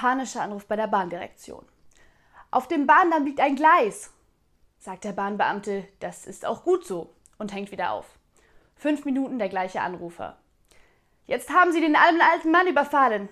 Panischer Anruf bei der Bahndirektion. Auf dem Bahndamm liegt ein Gleis, sagt der Bahnbeamte. Das ist auch gut so und hängt wieder auf. Fünf Minuten der gleiche Anrufer. Jetzt haben Sie den armen alten Mann überfallen.